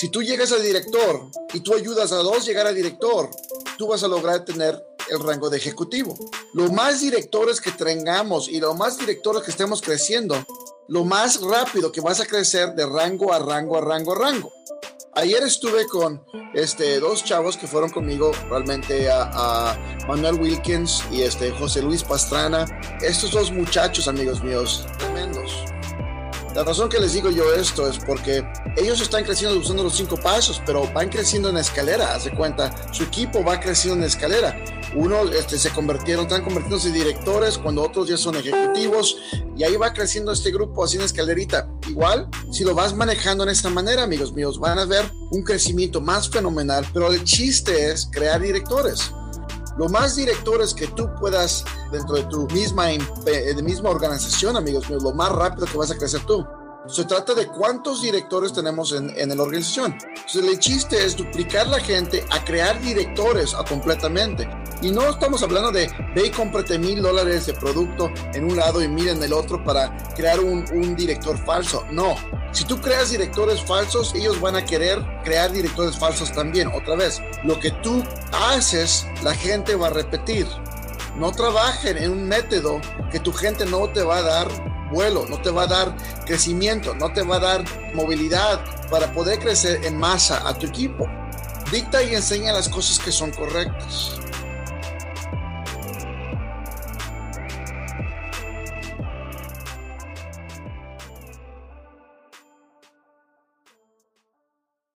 Si tú llegas a director y tú ayudas a dos llegar a director, tú vas a lograr tener el rango de ejecutivo. Lo más directores que tengamos y lo más directores que estemos creciendo, lo más rápido que vas a crecer de rango a rango a rango a rango. Ayer estuve con este, dos chavos que fueron conmigo, realmente a, a, Manuel Wilkins y este, José Luis Pastrana. Estos dos muchachos, amigos míos. La razón que les digo yo esto es porque ellos están creciendo usando los cinco pasos, pero van creciendo en escalera, hace cuenta. Su equipo va creciendo en escalera. Uno este, se convirtieron, están convirtiéndose en directores, cuando otros ya son ejecutivos, y ahí va creciendo este grupo así en escalerita. Igual, si lo vas manejando en esta manera, amigos míos, van a ver un crecimiento más fenomenal, pero el chiste es crear directores. Lo más directores que tú puedas dentro de tu misma, de misma organización, amigos míos, lo más rápido que vas a crecer tú. Se trata de cuántos directores tenemos en, en la organización. Entonces, el chiste es duplicar la gente a crear directores a completamente. Y no estamos hablando de ve y cómprate mil dólares de producto en un lado y mil en el otro para crear un, un director falso. No. Si tú creas directores falsos, ellos van a querer crear directores falsos también. Otra vez, lo que tú haces, la gente va a repetir. No trabajen en un método que tu gente no te va a dar vuelo, no te va a dar crecimiento, no te va a dar movilidad para poder crecer en masa a tu equipo. Dicta y enseña las cosas que son correctas.